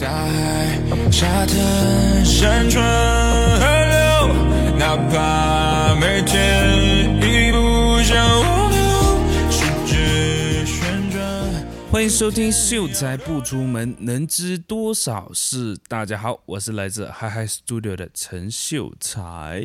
大海、沙滩、山川、河流，哪怕每天一不小，欢迎收听《秀才不出门，能知多少事》。大家好，我是来自 Hi Hi Studio 的陈秀才。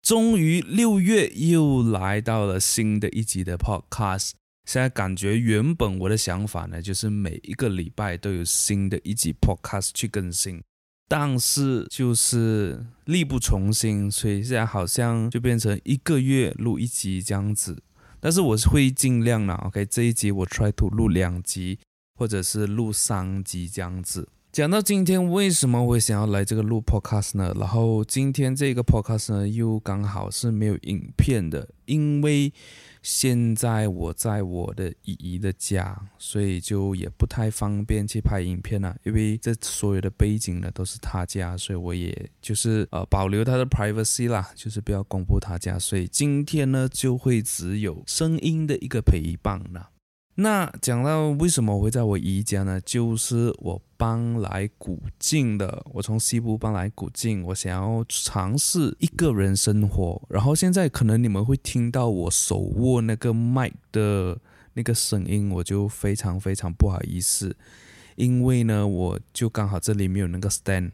终于六月又来到了新的一集的 Podcast。现在感觉原本我的想法呢，就是每一个礼拜都有新的一集 Podcast 去更新，但是就是力不从心，所以现在好像就变成一个月录一集这样子。但是我是会尽量的，OK，这一集我 try to 录两集，或者是录三集这样子。讲到今天为什么我想要来这个录 Podcast 呢？然后今天这个 Podcast 呢，又刚好是没有影片的，因为。现在我在我的姨姨的家，所以就也不太方便去拍影片了。因为这所有的背景呢都是他家，所以我也就是呃保留他的 privacy 啦，就是不要公布他家。所以今天呢就会只有声音的一个陪伴了。那讲到为什么我会在我姨家呢？就是我搬来古晋的，我从西部搬来古晋，我想要尝试一个人生活。然后现在可能你们会听到我手握那个麦的那个声音，我就非常非常不好意思，因为呢，我就刚好这里没有那个 stand，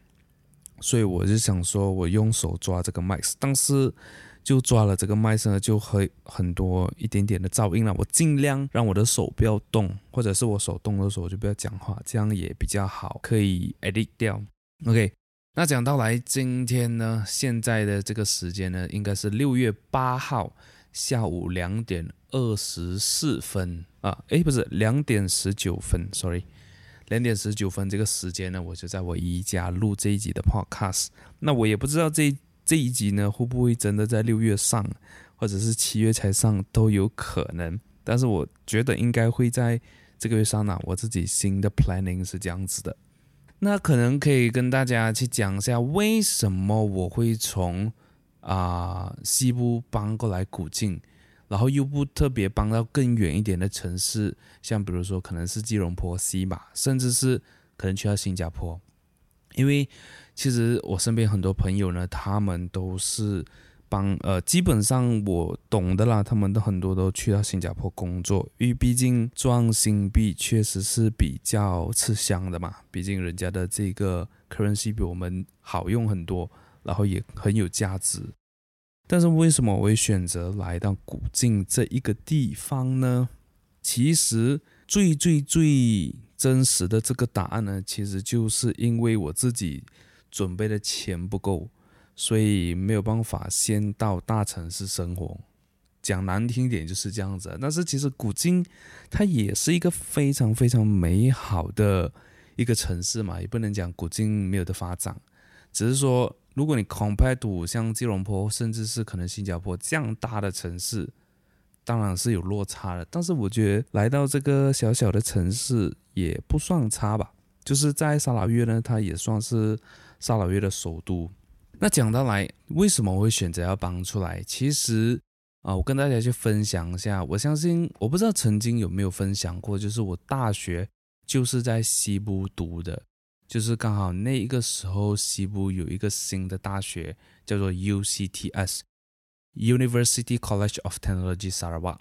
所以我就想说我用手抓这个麦，但是。就抓了这个麦声，就会很多一点点的噪音了。我尽量让我的手不要动，或者是我手动的时候就不要讲话，这样也比较好，可以 edit 掉。OK，那讲到来今天呢，现在的这个时间呢，应该是六月八号下午两点二十四分啊，诶，不是两点十九分，sorry，两点十九分这个时间呢，我就在我姨家录这一集的 podcast。那我也不知道这。这一集呢，会不会真的在六月上，或者是七月才上都有可能。但是我觉得应该会在这个月上呢。我自己新的 planning 是这样子的。那可能可以跟大家去讲一下，为什么我会从啊、西部搬过来古晋，然后又不特别搬到更远一点的城市，像比如说可能是吉隆坡、西马，甚至是可能去到新加坡，因为。其实我身边很多朋友呢，他们都是帮呃，基本上我懂的啦，他们都很多都去到新加坡工作，因为毕竟赚新币确实是比较吃香的嘛，毕竟人家的这个 currency 比我们好用很多，然后也很有价值。但是为什么我会选择来到古晋这一个地方呢？其实最最最真实的这个答案呢，其实就是因为我自己。准备的钱不够，所以没有办法先到大城市生活。讲难听点就是这样子。但是其实古晋它也是一个非常非常美好的一个城市嘛，也不能讲古晋没有的发展。只是说，如果你 compare to 像吉隆坡，甚至是可能新加坡这样大的城市，当然是有落差的。但是我觉得来到这个小小的城市也不算差吧。就是在沙拉越呢，它也算是。沙劳越的首都，那讲到来，为什么我会选择要搬出来？其实啊，我跟大家去分享一下。我相信，我不知道曾经有没有分享过，就是我大学就是在西部读的，就是刚好那一个时候，西部有一个新的大学叫做 UCTS，University College of Technology Sarawak，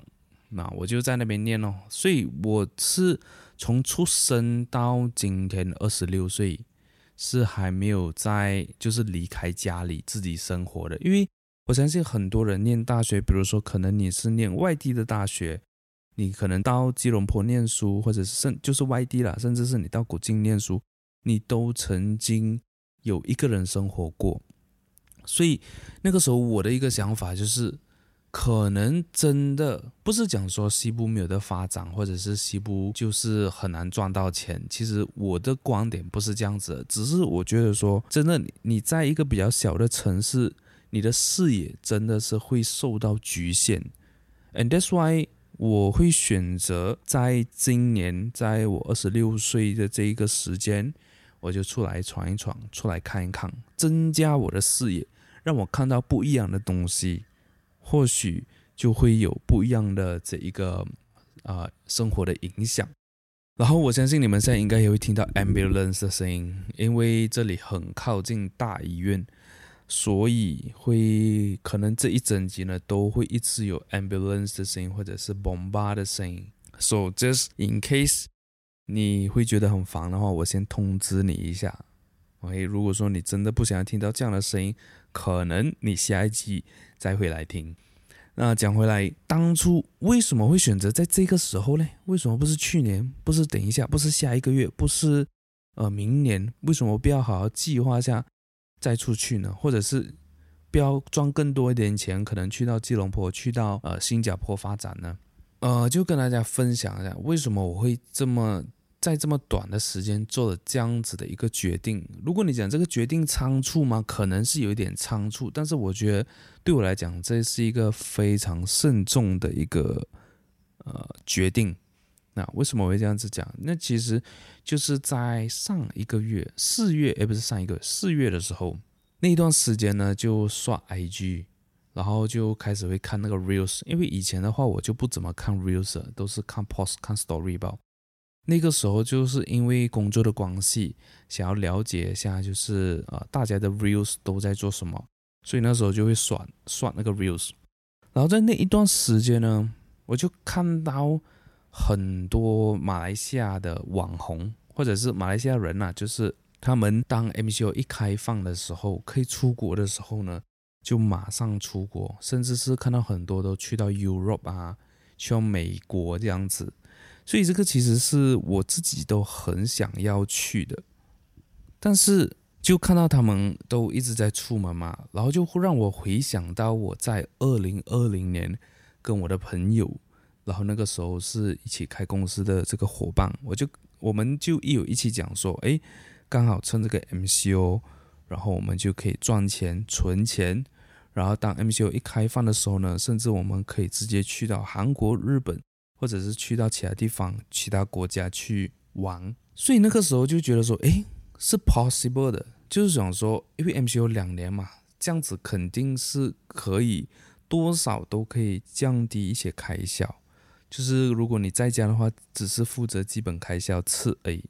那我就在那边念哦。所以我是从出生到今天二十六岁。是还没有在，就是离开家里自己生活的，因为我相信很多人念大学，比如说可能你是念外地的大学，你可能到吉隆坡念书，或者是甚就是外地啦，甚至是你到古晋念书，你都曾经有一个人生活过，所以那个时候我的一个想法就是。可能真的不是讲说西部没有的发展，或者是西部就是很难赚到钱。其实我的观点不是这样子，只是我觉得说，真的你在一个比较小的城市，你的视野真的是会受到局限。And that's why 我会选择在今年，在我二十六岁的这一个时间，我就出来闯一闯，出来看一看，增加我的视野，让我看到不一样的东西。或许就会有不一样的这一个啊、生活的影响。然后我相信你们现在应该也会听到 ambulance 的声音，因为这里很靠近大医院，所以会可能这一整集呢都会一直有 ambulance 的声音或者是 bomba 的声音。So just in case 你会觉得很烦的话，我先通知你一下。OK，如果说你真的不想要听到这样的声音，可能你下一集再回来听。那讲回来，当初为什么会选择在这个时候呢？为什么不是去年？不是等一下？不是下一个月？不是呃明年？为什么不要好好计划下再出去呢？或者是不要赚更多一点钱，可能去到吉隆坡，去到呃新加坡发展呢？呃，就跟大家分享一下，为什么我会这么。在这么短的时间做了这样子的一个决定，如果你讲这个决定仓促吗？可能是有一点仓促，但是我觉得对我来讲，这是一个非常慎重的一个呃决定。那为什么我会这样子讲？那其实就是在上一个月四月，诶，不是上一个四月的时候，那一段时间呢，就刷 IG，然后就开始会看那个 Reels，因为以前的话我就不怎么看 Reels，都是看 Post、看 Story 吧。那个时候就是因为工作的关系，想要了解一下，就是呃大家的 reels 都在做什么，所以那时候就会刷刷那个 reels。然后在那一段时间呢，我就看到很多马来西亚的网红或者是马来西亚人呐、啊，就是他们当 MCO 一开放的时候，可以出国的时候呢，就马上出国，甚至是看到很多都去到 Europe 啊，去到美国这样子。所以这个其实是我自己都很想要去的，但是就看到他们都一直在出门嘛，然后就会让我回想到我在二零二零年跟我的朋友，然后那个时候是一起开公司的这个伙伴，我就我们就一有一起讲说，哎，刚好趁这个 MCO，然后我们就可以赚钱存钱，然后当 MCO 一开放的时候呢，甚至我们可以直接去到韩国、日本。或者是去到其他地方、其他国家去玩，所以那个时候就觉得说，诶，是 possible 的，就是想说，因为 M C 有两年嘛，这样子肯定是可以多少都可以降低一些开销，就是如果你在家的话，只是负责基本开销吃而已，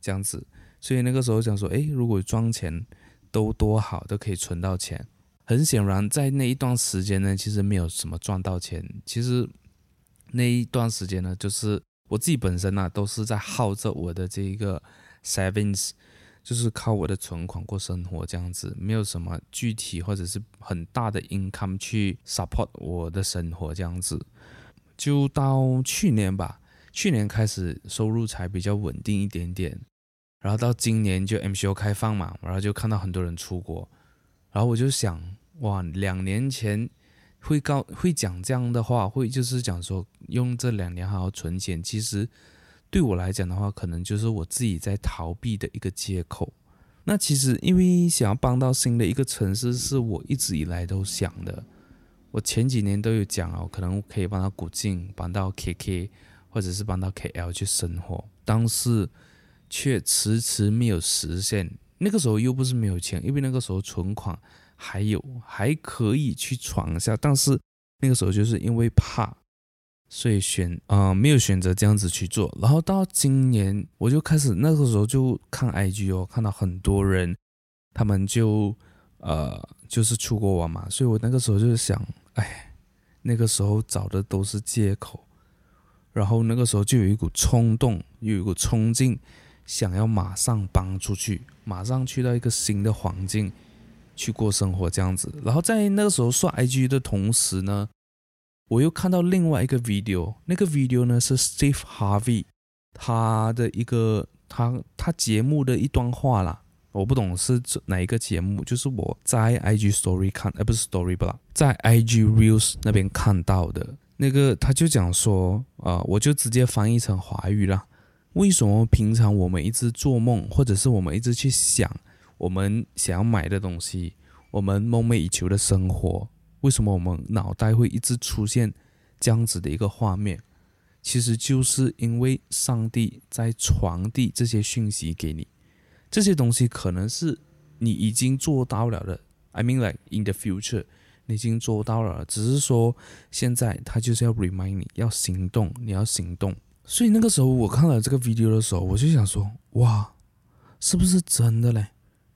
这样子，所以那个时候想说，诶，如果赚钱都多好，都可以存到钱。很显然，在那一段时间呢，其实没有什么赚到钱，其实。那一段时间呢，就是我自己本身呢、啊，都是在耗着我的这一个 savings，就是靠我的存款过生活这样子，没有什么具体或者是很大的 income 去 support 我的生活这样子。就到去年吧，去年开始收入才比较稳定一点点，然后到今年就 MCO 开放嘛，然后就看到很多人出国，然后我就想，哇，两年前。会告会讲这样的话，会就是讲说用这两年好好存钱。其实对我来讲的话，可能就是我自己在逃避的一个借口。那其实因为想要搬到新的一个城市，是我一直以来都想的。我前几年都有讲哦，可能可以搬到古晋，搬到 KK，或者是搬到 KL 去生活，但是却迟迟没有实现。那个时候又不是没有钱，因为那个时候存款。还有还可以去闯一下，但是那个时候就是因为怕，所以选啊、没有选择这样子去做。然后到今年我就开始那个时候就看 IG 哦，看到很多人他们就呃就是出国玩嘛，所以我那个时候就是想，哎，那个时候找的都是借口。然后那个时候就有一股冲动，有一股冲劲，想要马上搬出去，马上去到一个新的环境。去过生活这样子，然后在那个时候刷 IG 的同时呢，我又看到另外一个 video，那个 video 呢是 Steve Harvey 他的一个他他节目的一段话啦，我不懂是哪一个节目，就是我在 IG Story 看，呃不是 Story 吧，在 IG Reels 那边看到的。那个，他就讲说，啊、我就直接翻译成华语啦，为什么平常我们一直做梦，或者是我们一直去想。我们想要买的东西，我们梦寐以求的生活，为什么我们脑袋会一直出现这样子的一个画面？其实就是因为上帝在传递这些讯息给你，这些东西可能是你已经做到了的。I mean, like in the future，你已经做到了，只是说现在他就是要 remind 你要行动，你要行动。所以那个时候我看了这个 video 的时候，我就想说，哇，是不是真的嘞？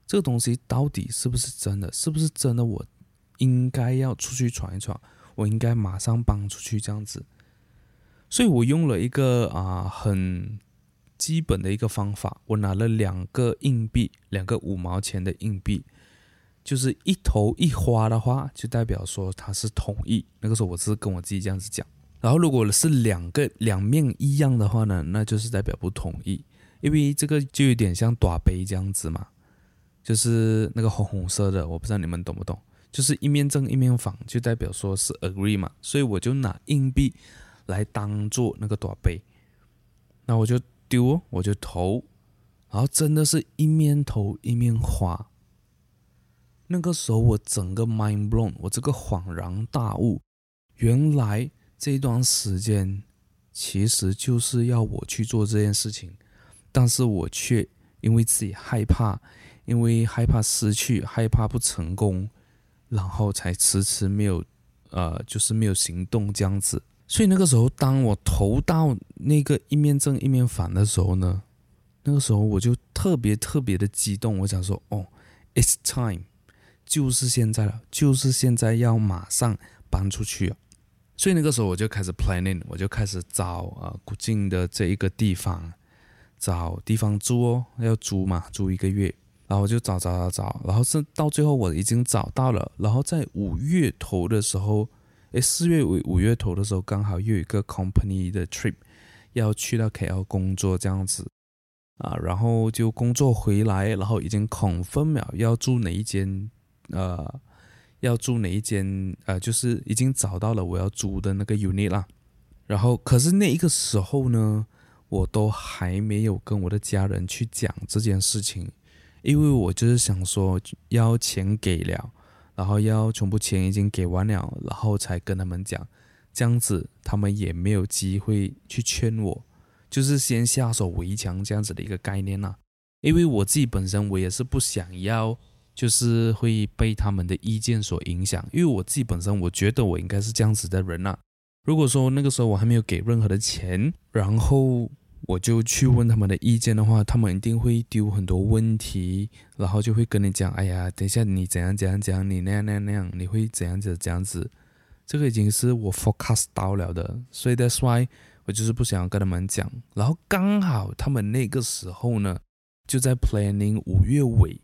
这个东西到底是不是真的？是不是真的？我应该要出去闯一闯，我应该马上搬出去这样子。所以我用了一个啊很基本的一个方法，我拿了两个硬币，两个五毛钱的硬币，就是一头一花的话，就代表说它是同意。那个时候我是跟我自己这样子讲。然后，如果是两个两面一样的话呢，那就是代表不同意，因为这个就有点像打杯这样子嘛，就是那个红红色的，我不知道你们懂不懂，就是一面正一面反，就代表说是 agree 嘛，所以我就拿硬币来当做那个大杯，那我就丢，我就投，然后真的是一面投一面花，那个时候我整个 mind blown，我这个恍然大悟，原来。这段时间其实就是要我去做这件事情，但是我却因为自己害怕，因为害怕失去，害怕不成功，然后才迟迟没有，呃，就是没有行动这样子。所以那个时候，当我投到那个一面正一面反的时候呢，那个时候我就特别特别的激动，我想说，哦，it's time，就是现在了，就是现在要马上搬出去了。所以那个时候我就开始 planning，我就开始找啊古晋的这一个地方，找地方租哦，要租嘛，租一个月，然后就找找找找，然后是到最后我已经找到了，然后在五月头的时候，诶，四月尾五月头的时候，刚好又有一个 company 的 trip 要去到 KL 工作这样子，啊，然后就工作回来，然后已经 confirm 了要住哪一间，呃。要住哪一间？呃，就是已经找到了我要租的那个 unit 啦。然后，可是那一个时候呢，我都还没有跟我的家人去讲这件事情，因为我就是想说，要钱给了，然后要全部钱已经给完了，然后才跟他们讲，这样子他们也没有机会去劝我，就是先下手为强这样子的一个概念啦。因为我自己本身我也是不想要。就是会被他们的意见所影响，因为我自己本身我觉得我应该是这样子的人呐。如果说那个时候我还没有给任何的钱，然后我就去问他们的意见的话，他们一定会丢很多问题，然后就会跟你讲：“哎呀，等一下你怎样怎样怎样，你那样那样那样，你会怎样子这样子。”这个已经是我 forecast 到了的，所以 that's why 我就是不想要跟他们讲。然后刚好他们那个时候呢，就在 planning 五月尾。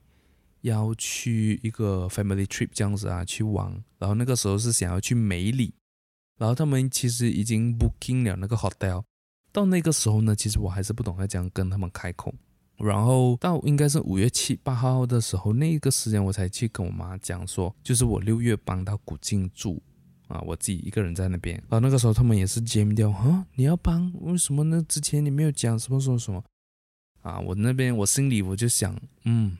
要去一个 family trip 这样子啊，去玩。然后那个时候是想要去梅里，然后他们其实已经 booking 了那个 hotel。到那个时候呢，其实我还是不懂要怎样跟他们开口。然后到应该是五月七八号的时候，那个时间我才去跟我妈讲说，就是我六月搬到古晋住啊，我自己一个人在那边。啊那个时候他们也是 jam 掉，啊，你要搬？为什么呢？之前你没有讲什么什么什么啊？我那边我心里我就想，嗯。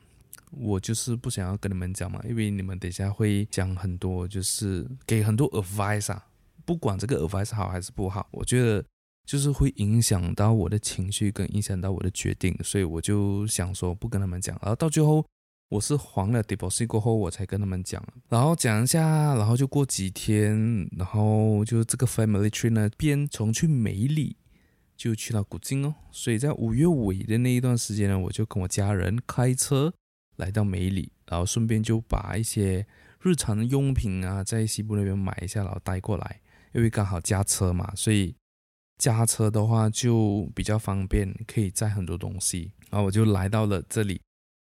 我就是不想要跟你们讲嘛，因为你们等一下会讲很多，就是给很多 advice 啊，不管这个 advice 好还是不好，我觉得就是会影响到我的情绪跟影响到我的决定，所以我就想说不跟他们讲。然后到最后我是还了 deposit 过后，我才跟他们讲，然后讲一下，然后就过几天，然后就这个 family trip 呢，边从去梅里就去到古晋哦，所以在五月尾的那一段时间呢，我就跟我家人开车。来到梅里，然后顺便就把一些日常的用品啊，在西部那边买一下，然后带过来。因为刚好驾车嘛，所以驾车的话就比较方便，可以载很多东西。然后我就来到了这里，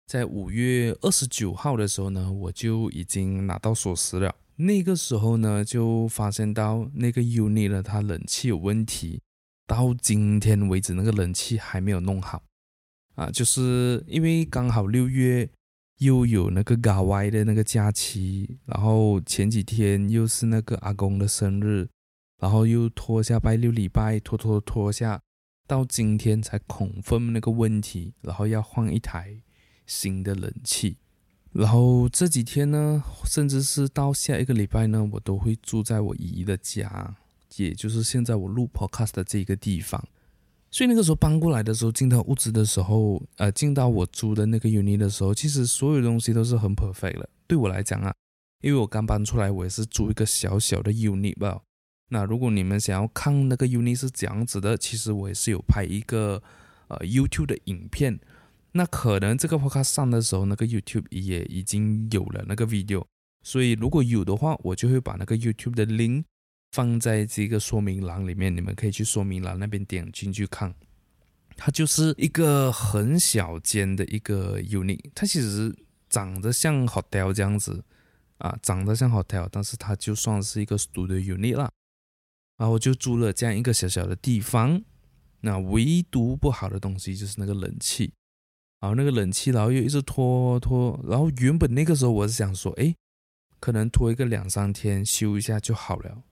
在五月二十九号的时候呢，我就已经拿到锁匙了。那个时候呢，就发现到那个 unit，它冷气有问题，到今天为止那个冷气还没有弄好啊，就是因为刚好六月。又有那个嘎歪的那个假期，然后前几天又是那个阿公的生日，然后又拖下拜六礼拜，拖拖拖下，到今天才 confirm 那个问题，然后要换一台新的冷气，然后这几天呢，甚至是到下一个礼拜呢，我都会住在我姨的家，也就是现在我录 podcast 的这个地方。所以那个时候搬过来的时候，进到屋子的时候，呃，进到我租的那个 unit 的时候，其实所有东西都是很 perfect 的。对我来讲啊，因为我刚搬出来，我也是租一个小小的 unit 吧。那如果你们想要看那个 uni 是怎样子的，其实我也是有拍一个呃 YouTube 的影片。那可能这个 podcast 上的时候，那个 YouTube 也已经有了那个 video，所以如果有的话，我就会把那个 YouTube 的 link 放在这个说明栏里面，你们可以去说明栏那边点进去看。它就是一个很小间的一个 unit，它其实长得像 hotel 这样子啊，长得像 hotel，但是它就算是一个 studio unit 啦。然后我就租了这样一个小小的地方，那唯独不好的东西就是那个冷气，然后那个冷气，然后又一直拖拖，然后原本那个时候我是想说，哎，可能拖一个两三天修一下就好了，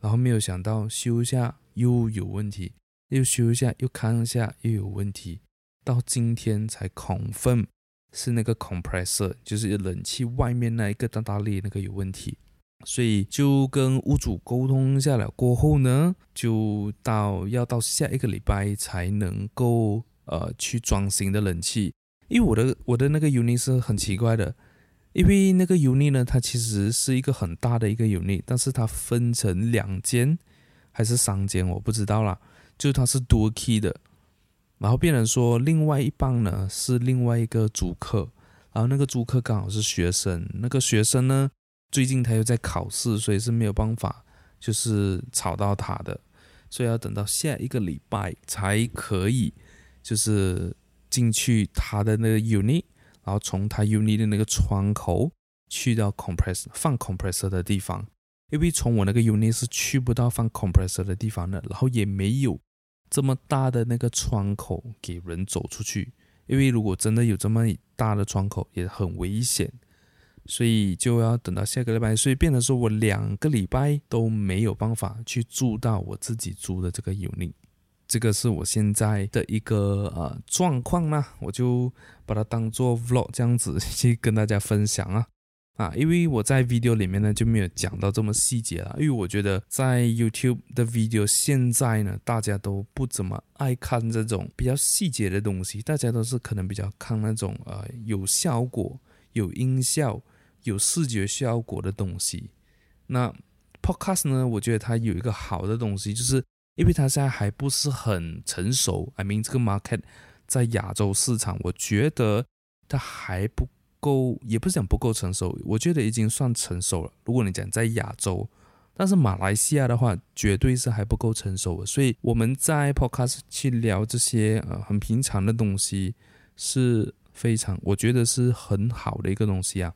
然后没有想到修一下又有问题，又修一下又看一下又有问题，到今天才 confirm 是那个 compressor，就是冷气外面那一个大大力那个有问题。所以就跟屋主沟通下来过后呢，就到要到下一个礼拜才能够呃去装新的冷气。因为我的我的那个 uni 是很奇怪的，因为那个 uni 呢，它其实是一个很大的一个 unit，但是它分成两间还是三间，我不知道啦。就它是多 key 的，然后变成说另外一半呢是另外一个租客，然后那个租客刚好是学生，那个学生呢。最近他又在考试，所以是没有办法，就是吵到他的，所以要等到下一个礼拜才可以，就是进去他的那个 unit，然后从他 unit 的那个窗口去到 compress 放 compressor 的地方，因为从我那个 unit 是去不到放 compressor 的地方的，然后也没有这么大的那个窗口给人走出去，因为如果真的有这么大的窗口，也很危险。所以就要等到下个礼拜，所以变得说我两个礼拜都没有办法去住到我自己租的这个 unit，这个是我现在的一个呃状况呢，我就把它当做 vlog 这样子去跟大家分享啊啊，因为我在 video 里面呢就没有讲到这么细节了，因为我觉得在 YouTube 的 video 现在呢大家都不怎么爱看这种比较细节的东西，大家都是可能比较看那种呃有效果、有音效。有视觉效果的东西，那 Podcast 呢？我觉得它有一个好的东西，就是因为它现在还不是很成熟。I mean，这个 market 在亚洲市场，我觉得它还不够，也不是讲不够成熟，我觉得已经算成熟了。如果你讲在亚洲，但是马来西亚的话，绝对是还不够成熟的。所以我们在 Podcast 去聊这些呃很平常的东西，是非常，我觉得是很好的一个东西啊。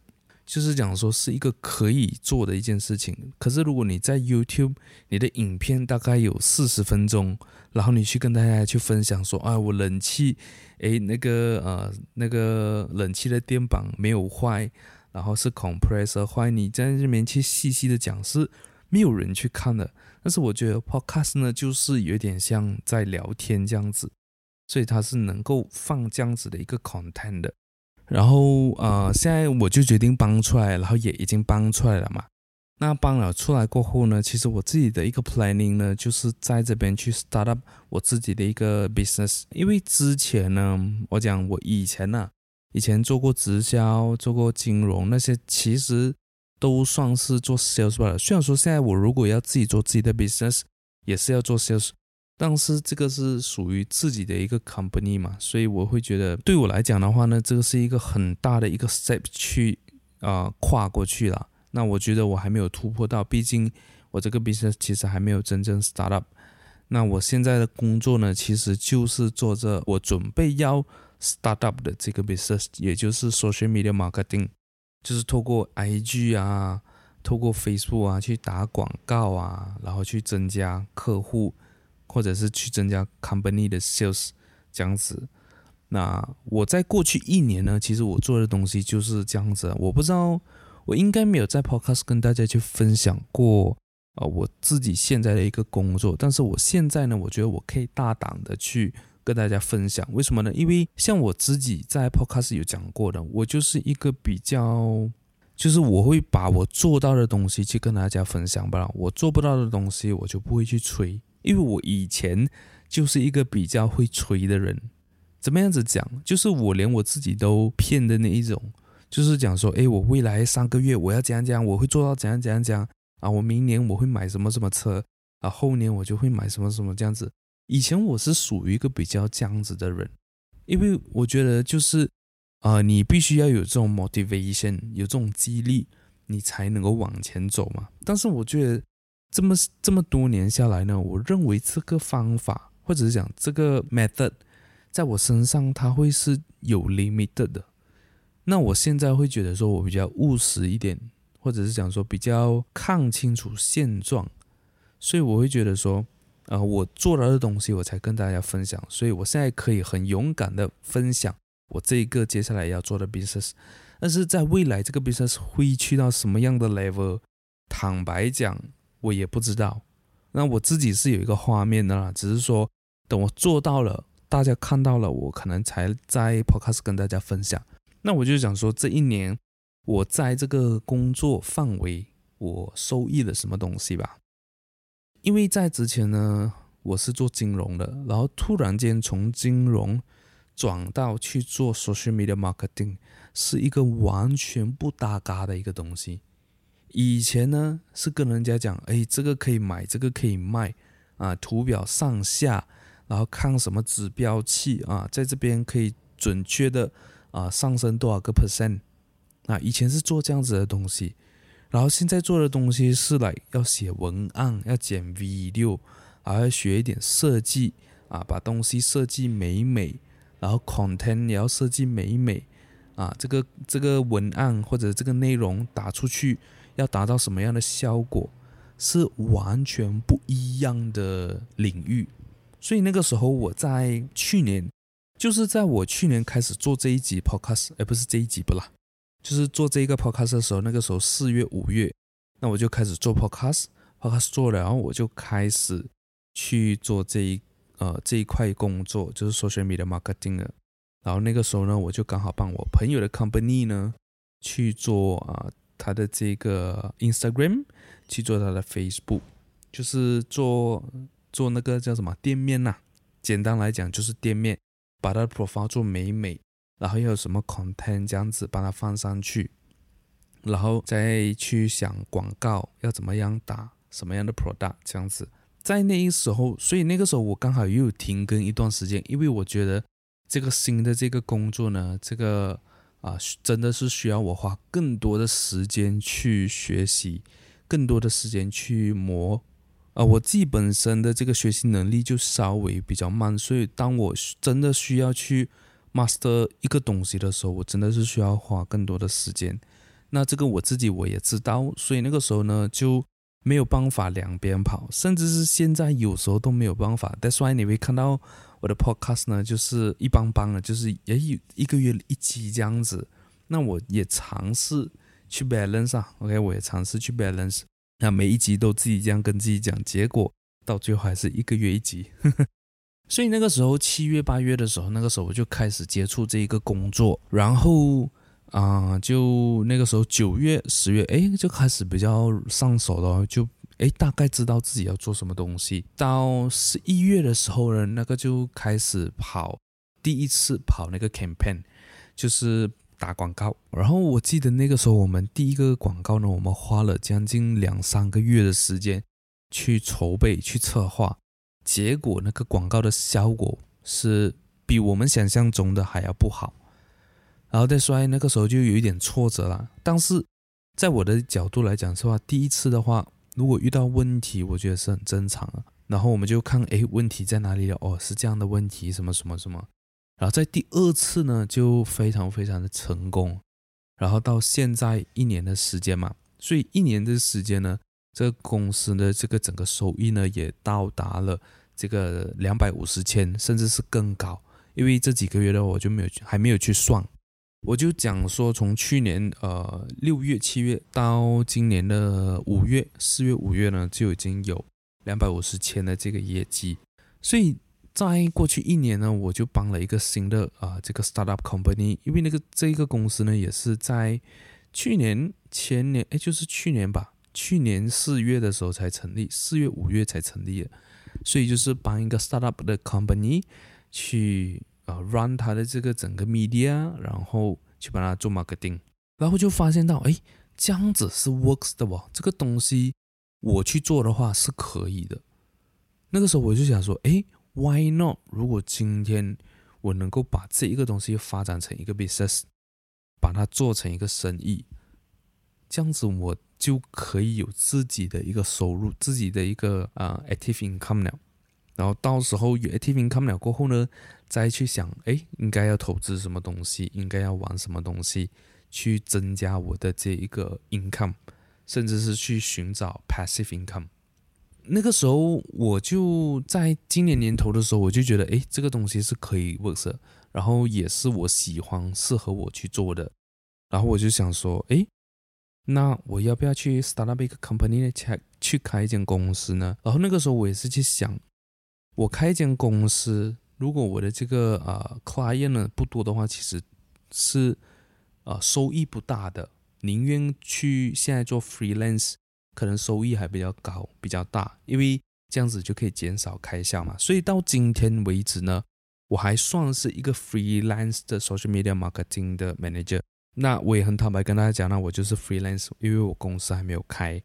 就是讲说是一个可以做的一件事情，可是如果你在 YouTube，你的影片大概有四十分钟，然后你去跟大家去分享说，啊，我冷气，诶，那个呃那个冷气的电板没有坏，然后是 compressor 坏，你在这边去细细的讲是没有人去看的。但是我觉得 Podcast 呢，就是有点像在聊天这样子，所以它是能够放这样子的一个 content 的。然后呃，现在我就决定搬出来，然后也已经搬出来了嘛。那搬了出来过后呢，其实我自己的一个 planning 呢，就是在这边去 start up 我自己的一个 business。因为之前呢，我讲我以前呢、以前做过直销，做过金融那些，其实都算是做 sales 吧。虽然说现在我如果要自己做自己的 business，也是要做 sales。但是这个是属于自己的一个 company 嘛，所以我会觉得对我来讲的话呢，这个是一个很大的一个 step 去啊、跨过去了。那我觉得我还没有突破到，毕竟我这个 business 其实还没有真正 start up。那我现在的工作呢，其实就是做着我准备要 start up 的这个 business，也就是 social media marketing，就是透过 IG 啊，透过 Facebook 啊去打广告啊，然后去增加客户。或者是去增加 company 的 sales 这样子。那我在过去一年呢，其实我做的东西就是这样子。我不知道，我应该没有在 podcast 跟大家去分享过啊，我自己现在的一个工作。但是我现在呢，我觉得我可以大胆的去跟大家分享。为什么呢？因为像我自己在 podcast 有讲过的，我就是一个比较，就是我会把我做到的东西去跟大家分享吧。我做不到的东西，我就不会去吹。因为我以前就是一个比较会吹的人，怎么样子讲？就是我连我自己都骗的那一种，就是讲说，诶，我未来三个月我要怎样怎样，我会做到怎样怎样怎样啊！我明年我会买什么什么车啊，后年我就会买什么什么这样子。以前我是属于一个比较这样子的人，因为我觉得就是啊、你必须要有这种 motivation，有这种激励，你才能够往前走嘛。但是我觉得这么这么多年下来呢，我认为这个方法或者是讲这个 method，在我身上它会是有 limited 的。那我现在会觉得说我比较务实一点，或者是讲说比较看清楚现状。所以我会觉得说，啊、呃，我做到的东西我才跟大家分享。所以我现在可以很勇敢的分享我这一个接下来要做的 business。但是在未来这个 business 会去到什么样的 level，坦白讲我也不知道。那我自己是有一个画面的啦，只是说等我做到了，大家看到了，我可能才在 podcast 跟大家分享。那我就想说，这一年我在这个工作范围，我收益了什么东西吧？因为在之前呢，我是做金融的，然后突然间从金融转到去做 social media marketing，是一个完全不搭嘎的一个东西。以前呢是跟人家讲，哎，这个可以买，这个可以卖，啊，图表上下，然后看什么指标器啊，在这边可以准确的啊上升多少个 percent，啊，以前是做这样子的东西。然后现在做的东西是来要写文案，要剪 V 六还要学一点设计啊，把东西设计美美，然后 content 也要设计美美啊，这个这个文案或者这个内容打出去要达到什么样的效果，是完全不一样的领域。所以那个时候我在去年，就是在我去年开始做这一集 podcast，而不是这一集不啦。就是做这一个 podcast 的时候，那个时候四月五月，那我就开始做 podcast，podcast 做了，然后我就开始去做这一呃这一块工作，就是 social media marketing 了。然后那个时候呢，我就刚好帮我朋友的 company 呢去做啊、他的这个 Instagram，去做他的 Facebook，就是做做那个叫什么店面呐、简单来讲就是店面，把他的 profile 做美美。然后要有什么 content 这样子把它放上去，然后再去想广告要怎么样打，什么样的 product 这样子。在那个时候，所以那个时候我刚好又有停更一段时间，因为我觉得这个新的这个工作呢，这个啊真的是需要我花更多的时间去学习，更多的时间去磨。啊，我自己本身的这个学习能力就稍微比较慢，所以当我真的需要去 master 一个东西的时候，我真的是需要花更多的时间。那这个我自己我也知道，所以那个时候呢就没有办法两边跑，甚至是现在有时候都没有办法。That's why 你会看到我的 podcast 呢，就是一般般了，就是也有一个月一集这样子。那我也尝试去 balance 啊，OK，我也尝试去 balance。那每一集都自己这样跟自己讲，结果到最后还是一个月一集。所以那个时候七月八月的时候，那个时候我就开始接触这一个工作，然后啊、就那个时候九月十月，哎，就开始比较上手了，就哎大概知道自己要做什么东西。到十一月的时候呢，那个就开始跑第一次跑那个 campaign，就是打广告。然后我记得那个时候我们第一个广告呢，我们花了将近两三个月的时间去筹备、去策划。结果那个广告的效果是比我们想象中的还要不好，然后再说那个时候就有一点挫折了。但是在我的角度来讲，的话第一次的话，如果遇到问题，我觉得是很正常的。然后我们就看，哎，问题在哪里了？哦，是这样的问题，什么什么什么。然后在第二次呢，就非常非常的成功。然后到现在一年的时间嘛，所以一年的时间呢。这个公司的这个整个收益呢，也到达了这个两百五十千，甚至是更高。因为这几个月的，我就没有还没有去算，我就讲说，从去年呃六月、七月到今年的五月、四月、五月呢，就已经有两百五十千的这个业绩。所以在过去一年呢，我就帮了一个新的啊、呃、这个 startup company，因为那个这个公司呢，也是在去年前年，哎，就是去年吧。去年四月的时候才成立，四月五月才成立的，所以就是帮一个 startup 的 company 去啊 run 它的这个整个 media，然后去帮他做 marketing，然后就发现到，哎，这样子是 works 的哦，这个东西我去做的话是可以的，那个时候我就想说，诶，Why not？如果今天我能够把这一个东西发展成一个 business，把它做成一个生意，这样子我就可以有自己的一个收入，自己的一个啊、active income 了。然后到时候有 active income 了过后呢，再去想，诶，应该要投资什么东西，应该要玩什么东西，去增加我的这一个 income，甚至是去寻找 passive income。那个时候我就在今年年头的时候，我就觉得，诶，这个东西是可以 work 的，然后也是我喜欢、适合我去做的。然后我就想说，诶，那我要不要去 start up 一个 company 呢？去去开一间公司呢？然后那个时候我也是去想。我开一间公司，如果我的这个呃 client 呢不多的话，其实是呃收益不大的，宁愿去现在做 freelance，可能收益还比较高，比较大，因为这样子就可以减少开销嘛。所以到今天为止呢，我还算是一个 freelance 的 social media marketing 的 manager。那我也很坦白跟大家讲，那我就是 freelance，因为我公司还没有开。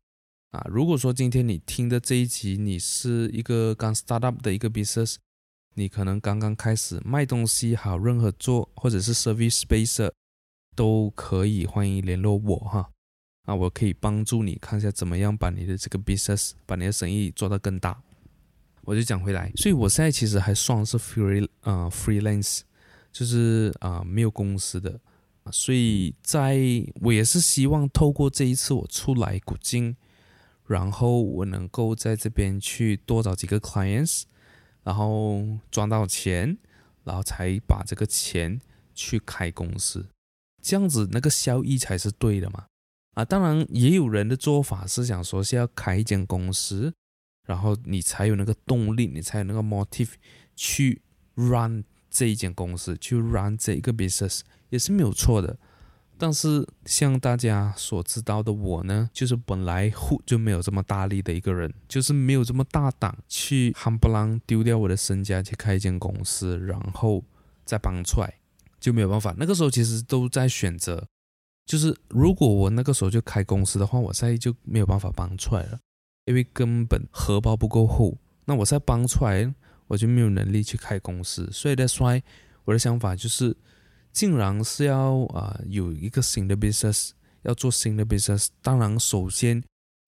啊，如果说今天你听的这一集，你是一个刚 start up 的一个 business，你可能刚刚开始卖东西，好，任何做或者是 service based 都可以，欢迎联络我哈。啊，我可以帮助你看一下怎么样把你的这个 business，把你的生意做得更大。我就讲回来，所以我现在其实还算是 free 啊、呃、freelance，就是啊、没有公司的，所以在我也是希望透过这一次我出来古今。然后我能够在这边去多找几个 clients，然后赚到钱，然后才把这个钱去开公司，这样子那个效益才是对的嘛。啊，当然也有人的做法是想说是要开一间公司，然后你才有那个动力，你才有那个 motive 去 run 这一间公司，去 run 这一个 business 也是没有错的。但是像大家所知道的我呢，就是本来户就没有这么大力的一个人，就是没有这么大胆去夯不啷丢掉我的身家去开一间公司，然后再搬出来，就没有办法。那个时候其实都在选择，就是如果我那个时候就开公司的话，我现在就没有办法搬出来了，因为根本荷包不够厚。那我再搬出来，我就没有能力去开公司。所以在衰，我的想法就是。竟然是要啊、有一个新的 business，要做新的 business。当然，首先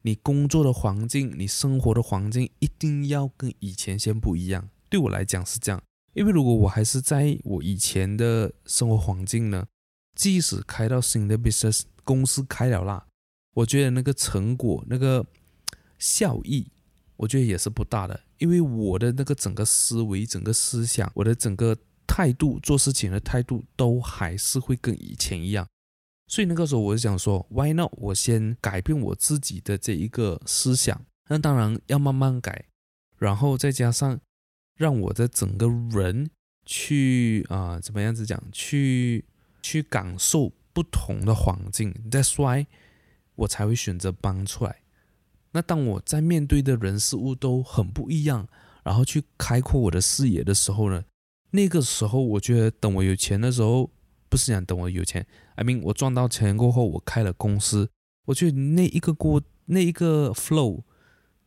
你工作的环境，你生活的环境一定要跟以前先不一样。对我来讲是这样，因为如果我还是在我以前的生活环境呢，即使开到新的 business，公司开了啦，我觉得那个成果、那个效益，我觉得也是不大的。因为我的那个整个思维、整个思想，我的整个。态度做事情的态度都还是会跟以前一样，所以那个时候我就想说，Why not？我先改变我自己的这一个思想，那当然要慢慢改，然后再加上让我的整个人去啊、怎么样子讲，去去感受不同的环境，That's why，我才会选择搬出来。那当我在面对的人事物都很不一样，然后去开阔我的视野的时候呢，那个时候，我觉得等我有钱的时候，不是讲等我有钱，I mean 我赚到钱过后，我开了公司，我觉得那一个过那一个 flow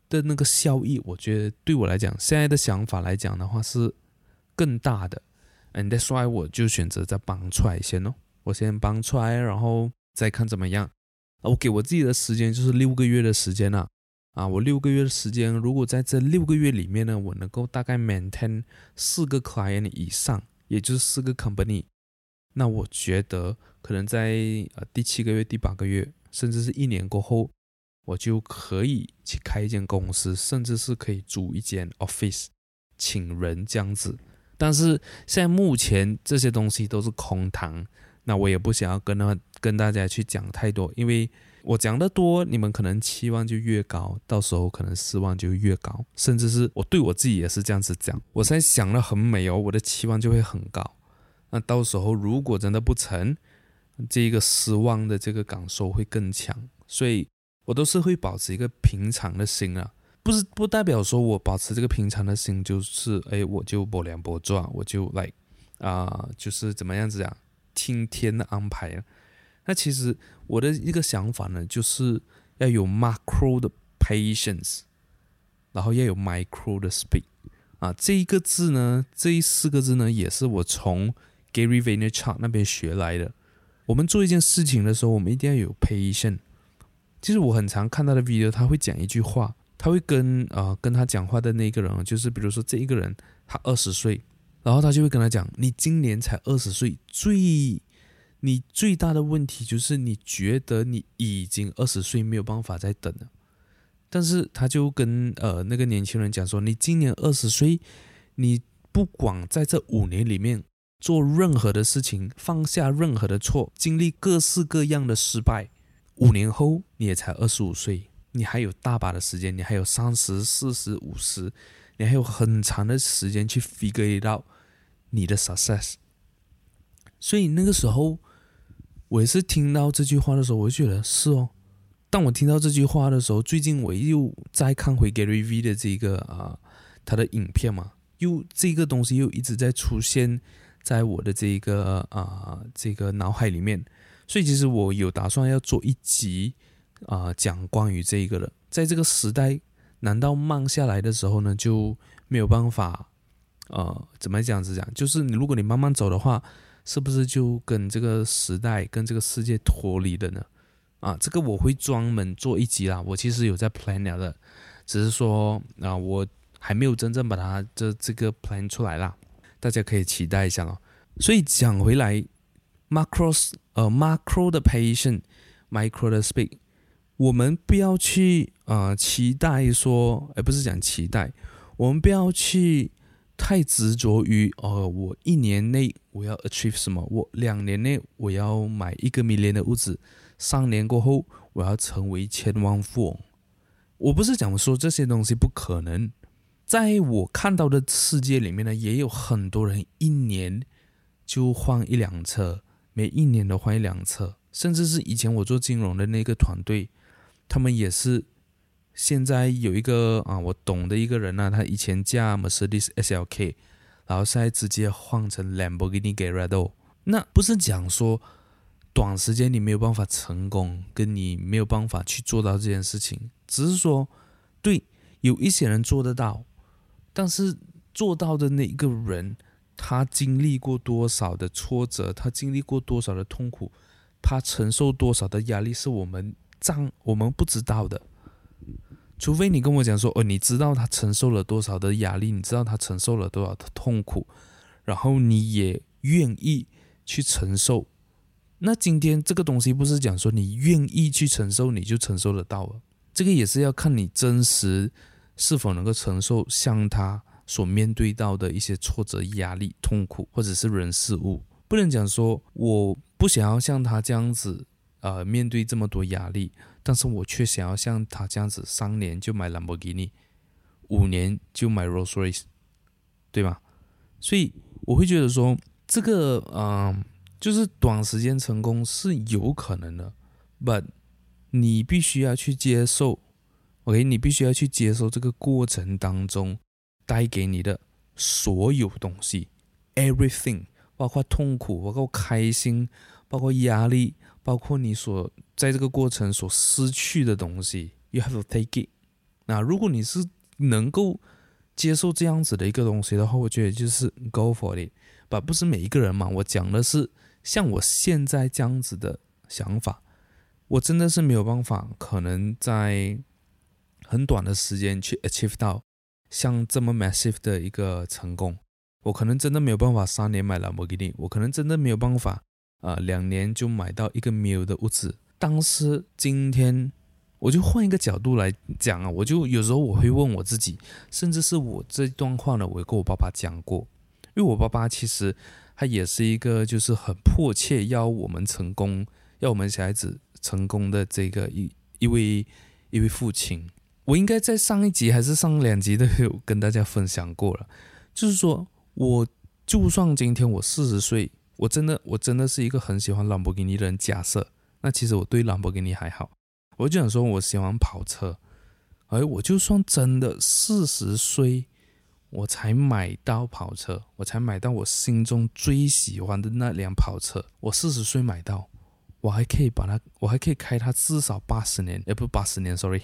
的那个效益，我觉得对我来讲，现在的想法来讲的话是更大的，and that's why 我就选择再帮出来先哦，我先帮出来，然后再看怎么样。我给我自己的时间就是六个月的时间了。啊我六个月的时间，如果在这六个月里面呢，我能够大概 maintain 四个 client 以上，也就是四个 company，那我觉得可能在呃第七个月、第八个月，甚至是一年过后，我就可以去开一间公司，甚至是可以租一间 office，请人这样子。但是现在目前这些东西都是空谈，那我也不想要跟他跟大家去讲太多，因为。我讲的多，你们可能期望就越高，到时候可能失望就越高，甚至是我对我自己也是这样子讲。我现在想的很美哦，我的期望就会很高。那到时候如果真的不成，这个失望的这个感受会更强。所以我都是会保持一个平常的心啊，不是不代表说我保持这个平常的心就是哎我就不凉不壮，我就来啊、就是怎么样子啊，听天的安排啊。那其实我的一个想法呢，就是要有 macro 的 patience，然后要有 micro 的 speed 啊，这一个字呢，这四个字呢，也是我从 Gary Vaynerchuk 那边学来的。我们做一件事情的时候，我们一定要有 patience。其实我很常看他的 video，他会讲一句话，他会跟、呃、跟他讲话的那个人，就是比如说这一个人他二十岁，然后他就会跟他讲：“你今年才二十岁，最你最大的问题就是你觉得你已经二十岁没有办法再等了。”但是他就跟呃那个年轻人讲说：“你今年二十岁，你不管在这五年里面做任何的事情，放下任何的错，经历各式各样的失败，五年后你也才二十五岁，你还有大把的时间，你还有三十、四十、五十，你还有很长的时间去 figure it out 你的 success。所以那个时候，我也是听到这句话的时候，我就觉得是哦。”当我听到这句话的时候，最近我又再看回 Gary V 的这个啊，他的影片嘛，又这个东西又一直在出现在我的这个啊这个脑海里面，所以其实我有打算要做一集啊讲关于这个的，在这个时代，难道慢下来的时候呢就没有办法呃怎么这样子讲？就是你如果你慢慢走的话，是不是就跟这个时代跟这个世界脱离了呢？啊，这个我会专门做一集啦。我其实有在 plan 了的，只是说啊，我还没有真正把它这这个 plan 出来啦。大家可以期待一下咯。所以讲回来，macros 呃 macro 的 patient，micro 的 speed，我们不要去呃期待说，而不是讲期待，我们不要去太执着于哦，我一年内我要 achieve 什么，我两年内我要买一个 million 的屋子。三年过后，我要成为千万富翁。我不是讲说这些东西不可能，在我看到的世界里面呢，也有很多人一年就换一辆车，每一年都换一辆车，甚至是以前我做金融的那个团队，他们也是。现在有一个啊，我懂的一个人呢、他以前驾 Mercedes SLK，然后现在直接换成 Lamborghini Gallardo。那不是讲说。短时间你没有办法成功，跟你没有办法去做到这件事情，只是说，对，有一些人做得到，但是做到的那一个人，他经历过多少的挫折，他经历过多少的痛苦，他承受多少的压力，是我们账我们不知道的。除非你跟我讲说，哦，你知道他承受了多少的压力，你知道他承受了多少的痛苦，然后你也愿意去承受。那今天这个东西不是讲说你愿意去承受，你就承受得到了。这个也是要看你真实是否能够承受像他所面对到的一些挫折、压力、痛苦，或者是人事物。不能讲说我不想要像他这样子，呃，面对这么多压力，但是我却想要像他这样子，三年就买兰博基尼，五年就买 Rolls Royce，对吧？所以我会觉得说这个，嗯、就是短时间成功是有可能的，but 你必须要去接受，OK，你必须要去接受这个过程当中带给你的所有东西，everything，包括痛苦，包括开心，包括压力，包括你所在这个过程所失去的东西，you have to take it。那如果你是能够接受这样子的一个东西的话，我觉得就是 go for it，but 不是每一个人嘛，我讲的是。像我现在这样子的想法，我真的是没有办法，可能在很短的时间去 achieve 到像这么 massive 的一个成功。我可能真的没有办法三年买兰博基尼，我可能真的没有办法啊、两年就买到一个 mil 的屋子。但是今天我就换一个角度来讲啊，我就有时候我会问我自己，甚至是我这段话呢，我也跟我爸爸讲过，因为我爸爸其实。他也是一个，就是很迫切要我们成功，要我们小孩子成功的这个一一位一位父亲。我应该在上一集还是上两集都有跟大家分享过了，就是说，我就算今天我四十岁，我真的我真的是一个很喜欢兰博基尼的人。假设，那其实我对兰博基尼还好，我就想说我喜欢跑车，而我就算真的四十岁。我才买到跑车，我才买到我心中最喜欢的那辆跑车。我四十岁买到，我还可以把它，我还可以开它至少八十年，也不八十年，sorry，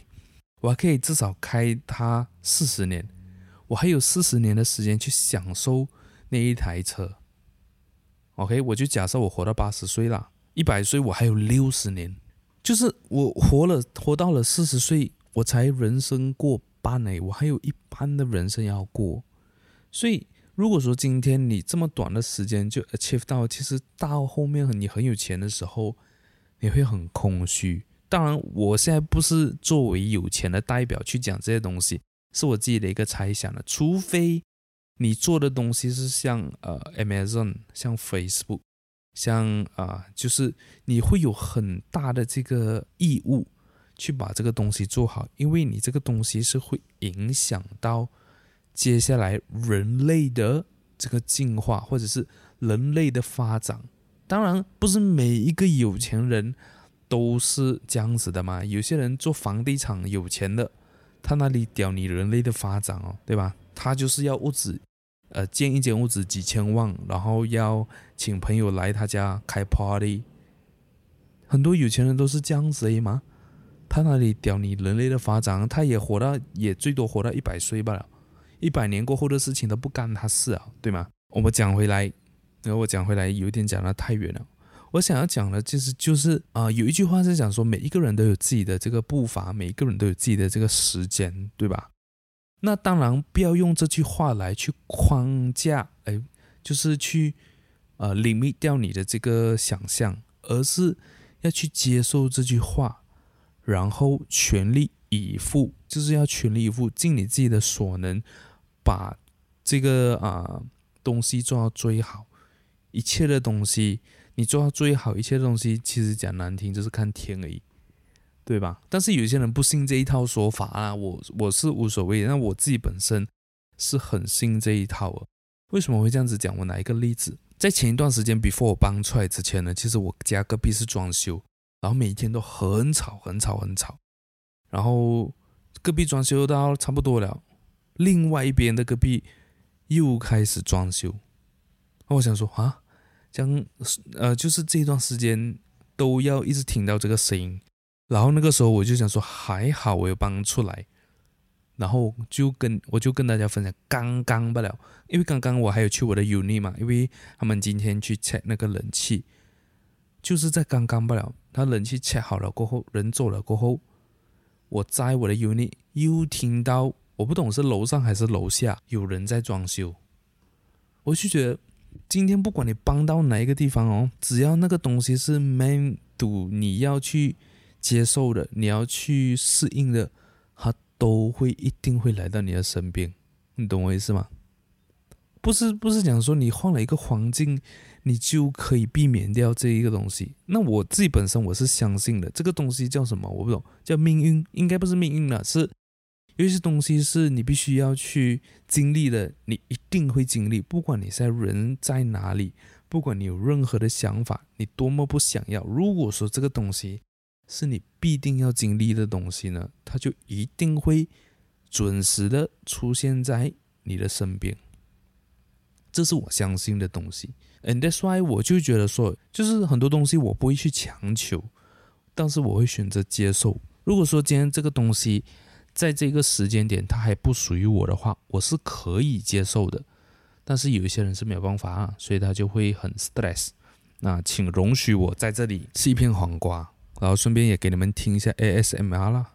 我还可以至少开它四十年，我还有四十年的时间去享受那一台车。OK，我就假设我活到八十岁了，一百岁我还有六十年，就是我活了活到了四十岁，我才人生过半诶，我还有一半的人生要过。所以如果说今天你这么短的时间就 achieve 到，其实到后面你很有钱的时候，你会很空虚。当然，我现在不是作为有钱的代表去讲这些东西，是我自己的一个猜想的，除非。你做的东西是像呃 Amazon，像 Facebook，像啊、就是你会有很大的这个义务去把这个东西做好，因为你这个东西是会影响到接下来人类的这个进化，或者是人类的发展。当然，不是每一个有钱人都是这样子的嘛，有些人做房地产有钱的，他那里屌你人类的发展哦，对吧？他就是要物质。呃，建一间屋子几千万，然后要请朋友来他家开 party，很多有钱人都是这样子而已嘛。他那里屌你人类的发展，他也活到也最多活到一百岁罢了，一百年过后的事情都不干他事啊，对吗？我们讲回来，然后我讲回来有点讲的太远了。我想要讲的其实就是啊、有一句话是讲说，每一个人都有自己的这个步伐，每一个人都有自己的这个时间，对吧？那当然不要用这句话来去框架，哎，就是去呃 limit 掉你的这个想象，而是要去接受这句话，然后全力以赴，就是要全力以赴，尽你自己的所能，把这个啊、东西做到最好。一切的东西你做到最好，一切的东西其实讲难听就是看天而已。对吧？但是有些人不信这一套说法啊，我我是无所谓。那我自己本身是很信这一套啊。为什么会这样子讲？我拿一个例子，在前一段时间，before 我搬出来之前呢，其实我家隔壁是装修，然后每一天都很吵，很吵，很吵。然后隔壁装修到差不多了，另外一边的隔壁又开始装修。那我想说啊，这样呃，就是这段时间都要一直听到这个声音。然后那个时候我就想说，还好我有搬出来，然后就跟我就跟大家分享，刚刚不了，因为刚刚我还有去我的 uni 嘛，因为他们今天去 check 那个冷气，就是在刚刚不了，他冷气 check 好了过后，人走了过后，我在我的 uni 又听到，我不懂是楼上还是楼下有人在装修，我就觉得今天不管你搬到哪一个地方哦，只要那个东西是 meant to 你要去。接受的，你要去适应的，它都会一定会来到你的身边，你懂我意思吗？不是不是讲说你换了一个环境，你就可以避免掉这一个东西。那我自己本身我是相信的，这个东西叫什么？我不懂，叫命运，应该不是命运了，是有些东西是你必须要去经历的，你一定会经历，不管你在人在哪里，不管你有任何的想法，你多么不想要，如果说这个东西。是你必定要经历的东西呢，它就一定会准时的出现在你的身边，这是我相信的东西。And that's why 我就觉得说，就是很多东西我不会去强求，但是我会选择接受。如果说今天这个东西在这个时间点它还不属于我的话，我是可以接受的。但是有一些人是没有办法啊，所以他就会很 stress。那请容许我在这里吃一片黄瓜。然后顺便也给你们听一下 ASMR 啦，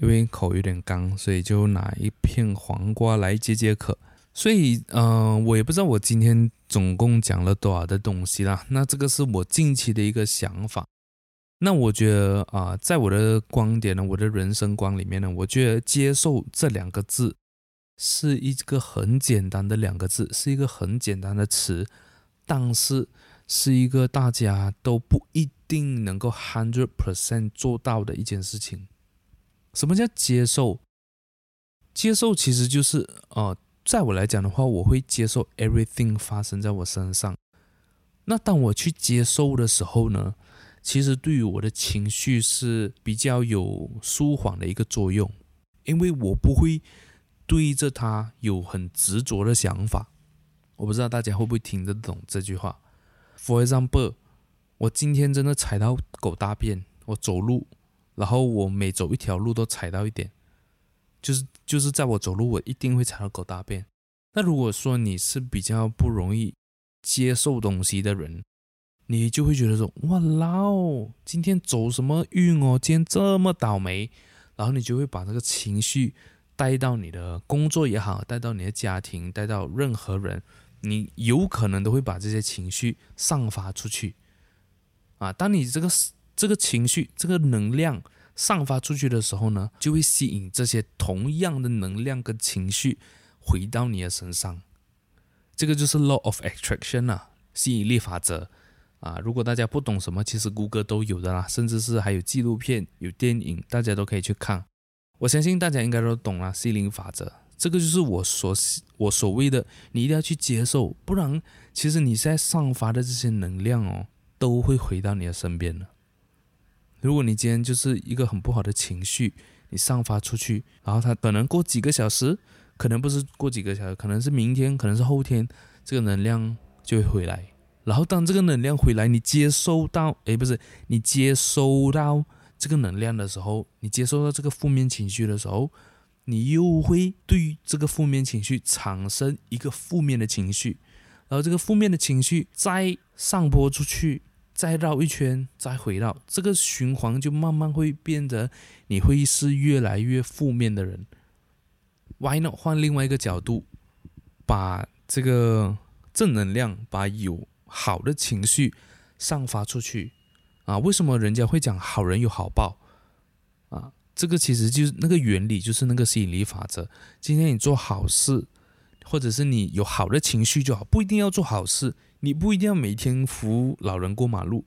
因为口有点干，所以就拿一片黄瓜来解解渴。所以，嗯、我也不知道我今天总共讲了多少的东西啦。那这个是我近期的一个想法。那我觉得啊、在我的观点呢，我的人生观里面呢，我觉得接受这两个字是一个很简单的两个字，是一个很简单的词。但是是一个大家都不一定能够 hundred percent 做到的一件事情。什么叫接受？接受其实就是，呃，在我来讲的话，我会接受 everything 发生在我身上。那当我去接受的时候呢，其实对于我的情绪是比较有舒缓的一个作用，因为我不会对着它有很执着的想法。我不知道大家会不会听得懂这句话。For example，我今天真的踩到狗大便，我走路，然后我每走一条路都踩到一点，就是就是在我走路，我一定会踩到狗大便。那如果说你是比较不容易接受东西的人，你就会觉得说，哇啦，今天走什么运哦，今天这么倒霉，然后你就会把这个情绪带到你的工作也好，带到你的家庭，带到任何人，你有可能都会把这些情绪散发出去。啊，当你这个这个情绪、这个能量散发出去的时候呢，就会吸引这些同样的能量跟情绪回到你的身上。这个就是 law of attraction 啊，吸引力法则啊。如果大家不懂什么，其实谷歌都有的啦，甚至是还有纪录片、有电影，大家都可以去看。我相信大家应该都懂了，吸引力法则。这个就是我所我所谓的，你一定要去接受，不然其实你现在散发的这些能量哦。都会回到你的身边的。如果你今天就是一个很不好的情绪，你散发出去，然后它可能过几个小时，可能不是过几个小时，可能是明天，可能是后天，这个能量就会回来。然后当这个能量回来，你接收到，诶，不是，你接收到这个能量的时候，你接收到这个负面情绪的时候，你又会对这个负面情绪产生一个负面的情绪，然后这个负面的情绪再散播出去。再绕一圈，再回到这个循环，就慢慢会变得你会是越来越负面的人。Why not 换另外一个角度，把这个正能量，把有好的情绪散发出去啊？为什么人家会讲好人有好报？这个其实就是那个原理，就是那个吸引力法则。今天你做好事，或者是你有好的情绪就好，不一定要做好事。你不一定要每天扶老人过马路，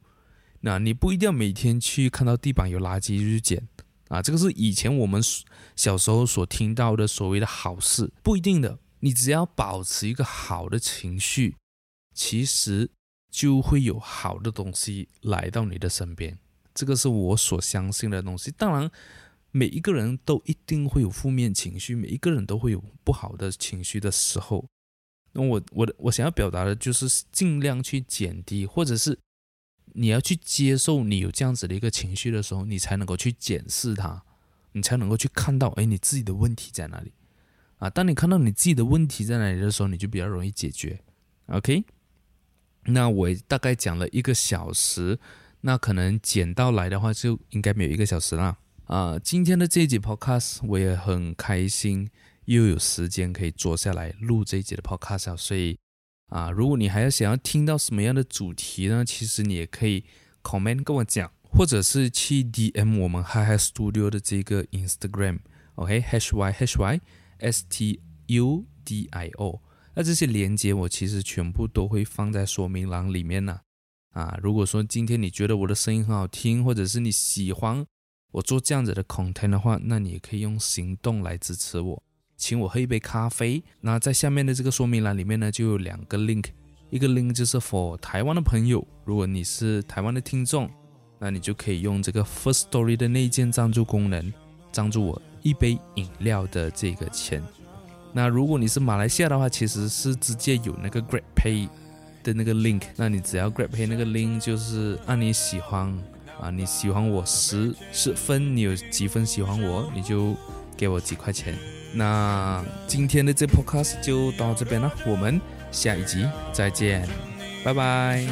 那你不一定要每天去看到地板有垃圾就去捡啊。这个是以前我们小时候所听到的所谓的好事，不一定的。你只要保持一个好的情绪，其实就会有好的东西来到你的身边。这个是我所相信的东西。当然，每一个人都一定会有负面情绪，每一个人都会有不好的情绪的时候。那我我的我想要表达的就是尽量去减低，或者是你要去接受你有这样子的一个情绪的时候，你才能够去检视它，你才能够去看到，哎，你自己的问题在哪里啊？当你看到你自己的问题在哪里的时候，你就比较容易解决。OK，那我大概讲了一个小时，那可能剪到来的话就应该没有一个小时了啊。今天的这一集 Podcast 我也很开心。又有时间可以坐下来录这一集的 podcast，所以啊，如果你还要想要听到什么样的主题呢？其实你也可以 comment 跟我讲，或者是去 DM 我们 Hi Hi Studio 的这个 Instagram，OK，H Y H Y S T U D I O。那这些连接我其实全部都会放在说明栏里面呢。啊，如果说今天你觉得我的声音很好听，或者是你喜欢我做这样子的 content 的话，那你也可以用行动来支持我。请我喝一杯咖啡。那在下面的这个说明栏里面呢，就有两个 link，一个 link 就是 for 台湾的朋友，如果你是台湾的听众，那你就可以用这个 First Story 的内建赞助功能，赞助我一杯饮料的这个钱。那如果你是马来西亚的话，其实是直接有那个 GrabPay 的那个 link，那你只要 GrabPay 那个 link 就是按你喜欢啊，你喜欢我十十分，你有几分喜欢我，你就给我几块钱。那今天的这 podcast 就到这边了，我们下一集再见，拜拜。